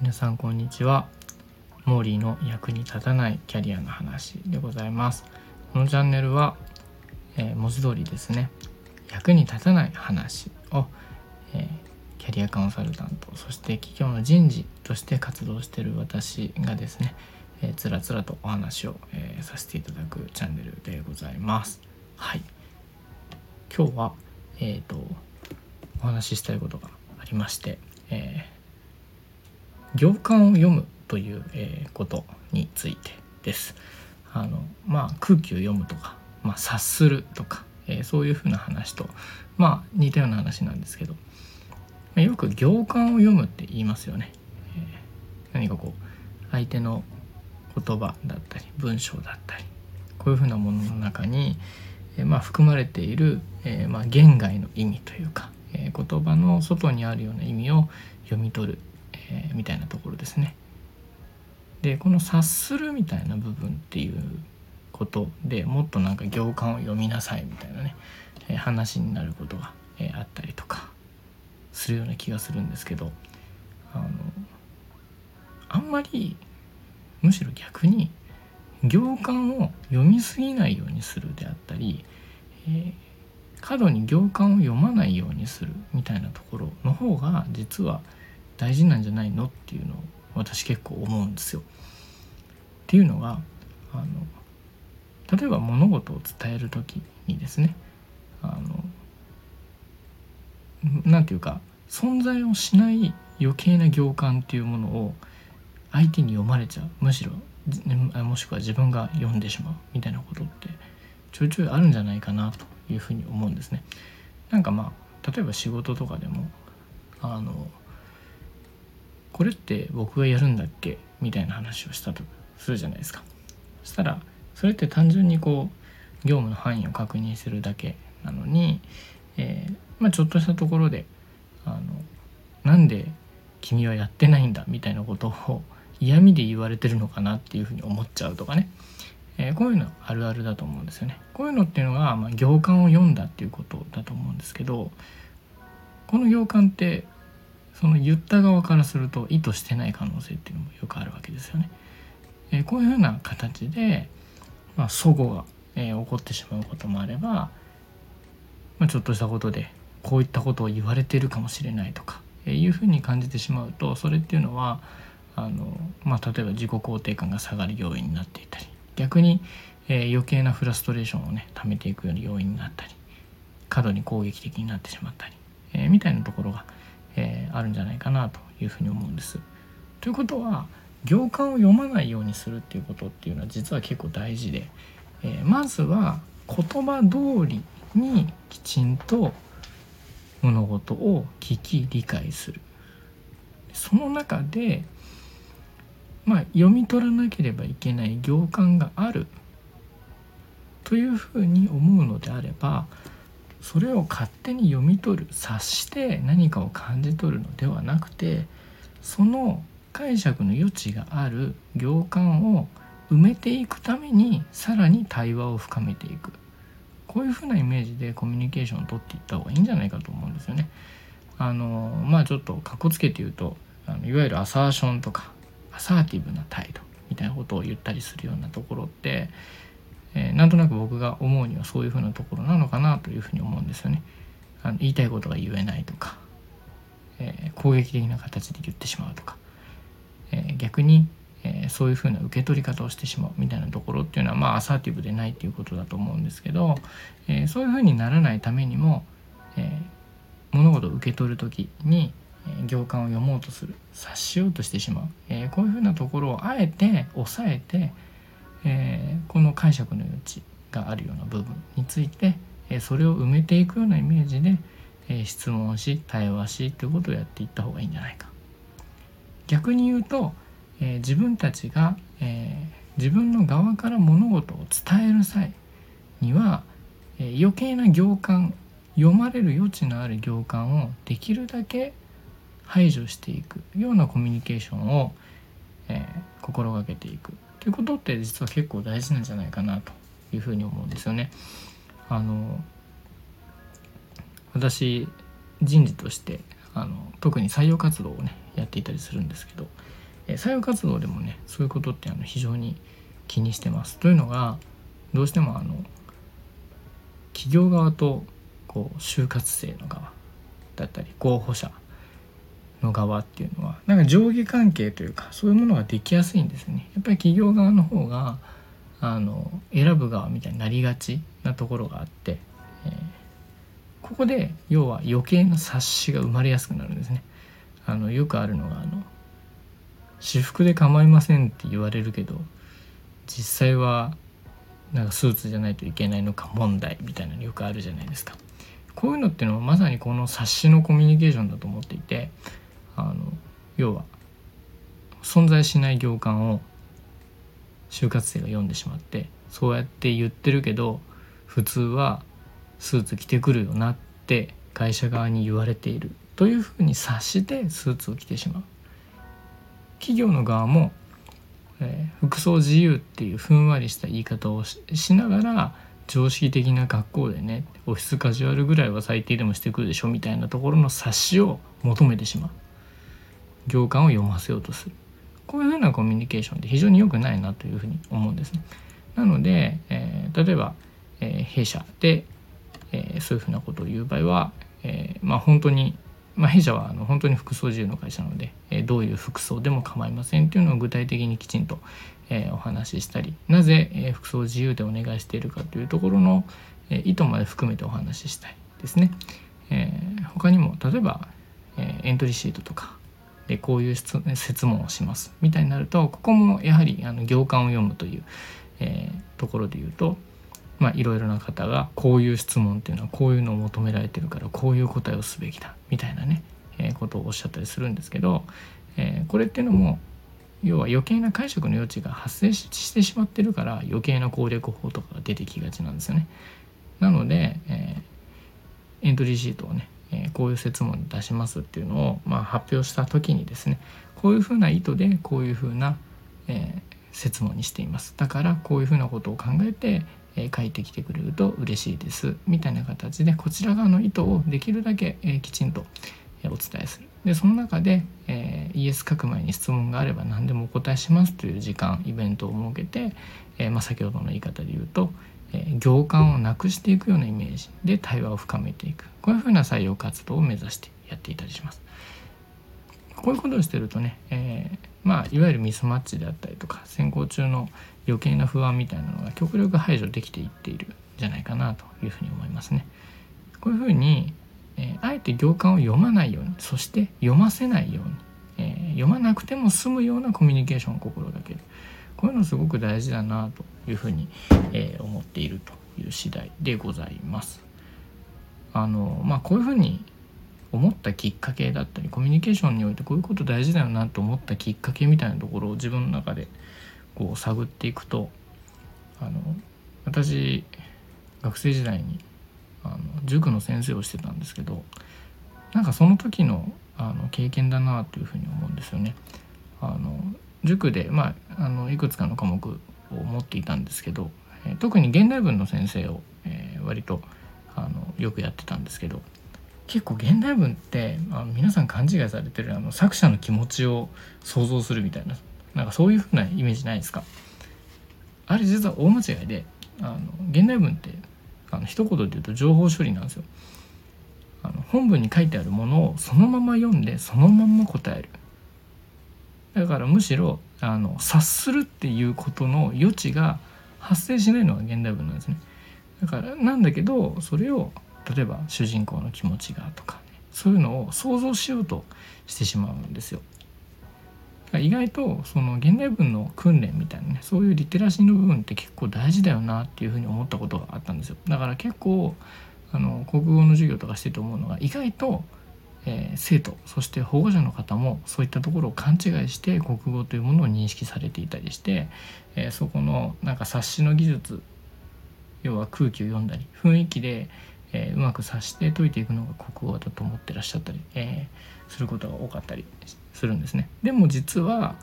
皆さんこんにちは。モーリーの役に立たないキャリアの話でございます。このチャンネルは、えー、文字通りですね。役に立たない話を、えー、キャリアコンサルタントそして企業の人事として活動している私がですね、えー、つらつらとお話を、えー、させていただくチャンネルでございます。はい。今日はえっ、とお話ししたいことがありまして、え行間を読むという、えことについてです。あのまあ空気を読むとか、まあ、察するとか、えー、そういうふうな話とまあ似たような話なんですけど、ま、よく行間を読むって言いますよね。えー、何かこう相手の言葉だったり文章だったりこういうふうなものの中に、え、まあ、含まれている、えまあ、言外の意味というか、え言葉の外にあるような意味を読み取る、えみたいなところですね。でこの察するみたいな部分っていうことでもっとなんか行間を読みなさいみたいなね、え話になることが、えあったりとかするような気がするんですけどあのあんまりむしろ逆に行間を読みすぎないようにするであったり、えー、過度に行間を読まないようにするみたいなところの方が実は大事なんじゃないのっていうのを私結構思うんですよ。っていうのがあの例えば物事を伝える時にですねあのなんていうか存在をしない余計な行間っていうものを相手に読まれちゃうむしろもしくは自分が読んでしまうみたいなことってちょいちょいあるんじゃないかなというふうに思うんですね。なんかまあ例えば仕事とかでもあのこれって僕がやるんだっけみたいな話をしたとするじゃないですかそしたらそれって単純にこう業務の範囲を確認するだけなのに、えー、まあ、ちょっとしたところであのなんで君はやってないんだみたいなことを嫌味で言われてるのかなっていうふうに思っちゃうとかね、えー、こういうのあるあるだと思うんですよね。こういうのっていうのが、まあ、行間を読んだっていうことだと思うんですけどこの行間ってその言った側からすると意図してない可能性っていうのもよくあるわけですよね。えー、こういうふうな形で、まあ、齟齬が、えー、起こってしまうこともあれば、まあ、ちょっとしたことでこういったことを言われてるかもしれないとか、えー、いうふうに感じてしまうとそれっていうのはあの、まあ、例えば自己肯定感が下がる要因になっていたり逆に、えー、余計なフラストレーションをね溜めていくような要因になったり過度に攻撃的になってしまったり、えー、みたいなところがえー、あるんじゃないかなというふうに思うんです。ということは行間を読まないようにするっていうことっていうのは実は結構大事で、えー、まずは言葉通りにきちんと物事を聞き理解するその中でまあ読み取らなければいけない行間があるというふうに思うのであればそれを勝手に読み取る察して何かを感じ取るのではなくてその解釈の余地がある行間を埋めていくためにさらに対話を深めていくこういうふうなイメージでコミュニケーションをとっていった方がいいんじゃないかと思うんですよね。あのまあちょっとかっこつけて言うとあのいわゆるアサーションとかサーティブな態度みたいなことを言ったりするようなところってえー、なんとなく僕が思うにはそういうふうなところなのかなというふうに思うんですよね。あの言いたいことが言えないとか、えー、攻撃的な形で言ってしまうとか、えー、逆に、えそういうふうな受け取り方をしてしまうみたいなところっていうのはまあアサーティブでないっていうことだと思うんですけど、えそういうふうにならないためにも、え物事を受け取る時に行間を読もうとする察しようとしてしまう、えこういうふうなところをあえて抑えてえー、この解釈の余地があるような部分について、えー、それを埋めていくようなイメージで、えー、質問し対話しということをやっていった方がいいんじゃないか。逆に言うと、え自分たちが、え自分の側から物事を伝える際には、え余計な行間読まれる余地のある行間をできるだけ排除していくようなコミュニケーションを、え心がけていくということって実は結構大事なんじゃないかなというふうに思うんですよね。あの私人事としてあの特に採用活動をねやっていたりするんですけど、え採用活動でもねそういうことってあの非常に気にしてます。というのがどうしてもあの企業側とこう就活生の側だったり候補者の側っていうのはなんか上下関係というかそういうものができやすいんですね。やっぱり企業側の方があの選ぶ側みたいになりがちなところがあって、えー、ここで要は余計な察しが生まれやすくなるんですね。あのよくあるのがあの私服で構いませんって言われるけど実際はなんかスーツじゃないといけないのか問題みたいなのよくあるじゃないですか。こういうのっていうのはまさにこの察しのコミュニケーションだと思っていてあの要は存在しない行間を就活生が読んでしまってそうやって言ってるけど普通はスーツ着てくるよなって会社側に言われているというふうに察してスーツを着てしまう。企業の側も、えー、服装自由っていうふんわりした言い方をしながら常識的な学校でねオフィスカジュアルぐらいは最低でもしてくるでしょみたいなところの察しを求めてしまう。行間を読ませようとするこういうふうなコミュニケーションって非常に良くないなというふうに思うんですね。なので、えー、例えば、えー、弊社で、えー、そういうふうなことを言う場合は、えまあ、本当に、まあ、弊社はあの本当に服装自由の会社なので、えどういう服装でも構いませんっていうのを具体的にきちんと、えお話ししたりなぜ、え服装自由でお願いしているかというところの、え意図まで含めてお話ししたいですね。え他にも例えば、えエントリーシートとかでこういう質問をしますみたいになるとここもやはりあの行間を読むという、えー、ところで言うとまあいろいろな方がこういう質問っていうのはこういうのを求められてるからこういう答えをすべきだみたいなね、えー、ことをおっしゃったりするんですけど、えー、これっていうのも要は余計な解釈の余地が発生してしまってるから余計な攻略法とかが出てきがちなんですよね。なので、えー、エントリーシートをねえ、こういう設問出しますっていうのを、まあ、発表した時にですねこういうふうな意図でこういうふうな、え、設問にしています。だからこういうふうなことを考えて、え、書いてきてくれると嬉しいですみたいな形でこちら側の意図をできるだけ、え、きちんとお伝えする。でその中で、え、イエス書く前に質問があれば何でもお答えしますという時間イベントを設けて、えまあ、先ほどの言い方で言うと、行間をなくしていくようなイメージで対話を深めていくこういうふうな採用活動を目指してやっていたりします。こういうことをしてるとね、えー、まあいわゆるミスマッチであったりとか選考中の余計な不安みたいなのが極力排除できていっているんじゃないかなというふうに思いますね。こういうふうに、えー、あえて行間を読まないようにそして読ませないように、えー、読まなくても済むようなコミュニケーションを心がけるこういうのすごく大事だなというふうに、えー、思っているという次第でございます。あのまあこういうふうに思ったきっかけだったりコミュニケーションにおいてこういうこと大事だよなと思ったきっかけみたいなところを自分の中でこう探っていくとあの私学生時代にあの塾の先生をしてたんですけどなんかその時のあの経験だなというふうに思うんですよね。あの塾で、まあ、あのいくつかの科目を持っていたんですけど、え、特に現代文の先生を、えー、割とあのよくやってたんですけど結構現代文ってあ皆さん勘違いされてるあの作者の気持ちを想像するみたいななんかそういう風なイメージないですか？あれ実は大間違いであの現代文ってあの一言で言うと情報処理なんですよ。あの本文に書いてあるものをそのまま読んでそのまま答えるだからむしろあの察するっていうことの余地が発生しないのが現代文なんですね。だからなんだけどそれを例えば主人公の気持ちがとか、ね、そういうのを想像しようとしてしまうんですよ。意外とその現代文の訓練みたいなねそういうリテラシーの部分って結構大事だよなっていうふうに思ったことがあったんですよ。だから結構あの国語の授業とかしてて思うのが意外とえー、生徒そして保護者の方もそういったところを勘違いして国語というものを認識されていたりして、えー、そこのなんか察しの技術要は空気を読んだり雰囲気で、えー、うまく察して解いていくのが国語だと思ってらっしゃったり、えすることが多かったりするんですね。でも実は、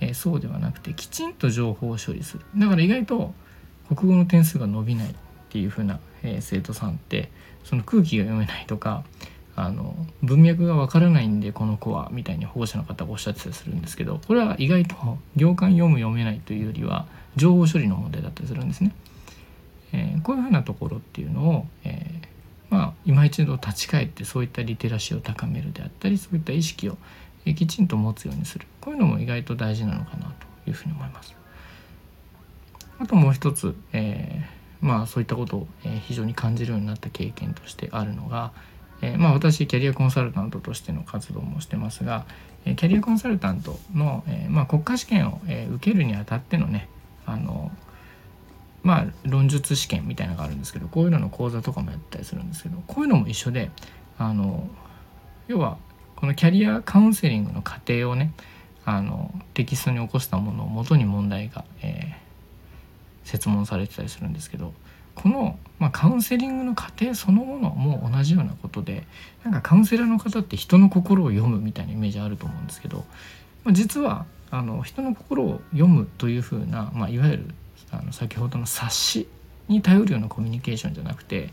えそうではなくてきちんと情報を処理するだから意外と国語の点数が伸びないっっていう風な、えー、生徒さんってその空気が読めないとかあの文脈がわからないんでこの子はみたいに保護者の方がおっしゃってたりするんですけどこれは意外と行間読む読めないというよりは情報処理の問題だったりするんですね。えー、こういうふうなところっていうのを、えー、まあ今一度立ち返ってそういったリテラシーを高めるであったりそういった意識を、え、きちんと持つようにするこういうのも意外と大事なのかなというふうに思います。あともう一つ、えー、まあそういったことを、え非常に感じるようになった経験としてあるのが、えまあ私キャリアコンサルタントとしての活動もしてますが、えキャリアコンサルタントの、えまあ、国家試験を、え受けるにあたってのねあのまあ論述試験みたいなのがあるんですけどこういうのの講座とかもやったりするんですけどこういうのも一緒であの要はこのキャリアカウンセリングの過程をねあのテキストに起こしたものをもとに問題が、えー、設問されてたりするんですけどこの、まあ、カウンセリングの過程そのものも同じようなことでなんかカウンセラーの方って人の心を読むみたいなイメージあると思うんですけど、まあ、実はあの人の心を読むというふうな、まあ、いわゆるあの先ほどの冊子に頼るようなコミュニケーションじゃなくて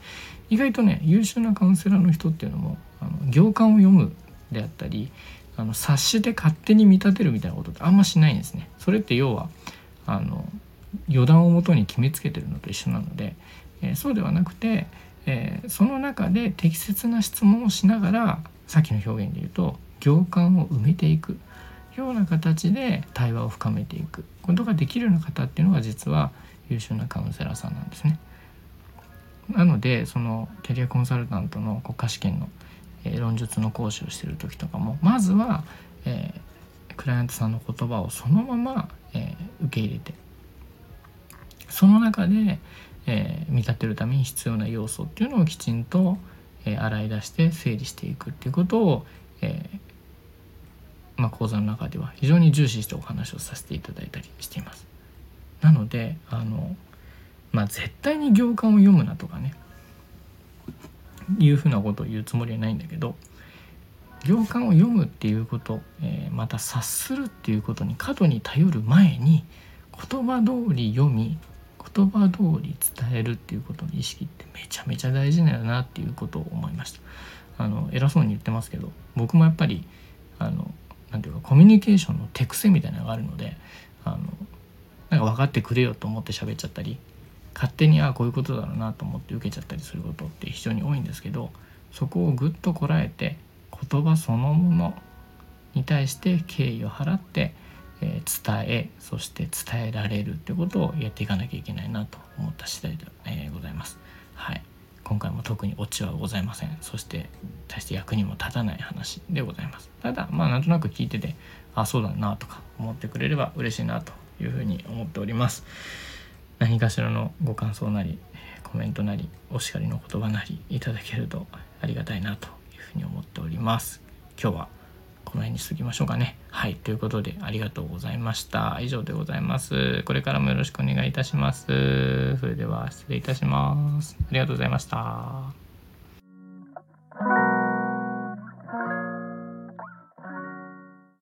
意外とね優秀なカウンセラーの人っていうのもあの行間を読むであったりあの冊子で勝手に見立てるみたいなことってあんましないんですね。それって要はあの予断をもとに決めつけてるのと一緒なので、えー、そうではなくて、えー、その中で適切な質問をしながらさっきの表現で言うと行間を埋めていくような形で対話を深めていくことができるような方っていうのが実は優秀なカウンセラーさんなんですね。なのでそのキャリアコンサルタントの国家試験の、えー、論述の講師をしてる時とかもまずは、えー、クライアントさんの言葉をそのまま、えー、受け入れてその中で、え見立てるために必要な要素っていうのをきちんと、え洗い出して整理していくっていうことを、えまあ、講座の中では非常に重視してお話をさせていただいたりしています。なのであの、まあ、絶対に行間を読むなとかねいうふうなことを言うつもりはないんだけど行間を読むっていうこと、えー、また察するっていうことに過度に頼る前に言葉通り読み言葉通り伝えるっていうことの意識ってめちゃめちゃ大事だよなっていうことを思いました。あの偉そうに言ってますけど僕もやっぱりあのなんていうかコミュニケーションの手癖みたいなのがあるのであのなんか分かってくれよと思って喋っちゃったり勝手にああこういうことだろうなと思って受けちゃったりすることって非常に多いんですけどそこをぐっとこらえて言葉そのものに対して敬意を払って、えー、伝えそして伝えられるってことをやっていかなきゃいけないなと思った次第で、えー、ございます。はい。今回も特にオチはございません。そして大して役にも立たない話でございます。ただまあなんとなく聞いててあそうだなとか思ってくれれば嬉しいなというふうに思っております。何かしらのご感想なりコメントなりお叱りの言葉なりいただけるとありがたいなというふうに思っております。今日はこの辺にしときましょうかね。はい。ということで、ありがとうございました。以上でございます。これからもよろしくお願いいたします。それでは、失礼いたします。ありがとうございました。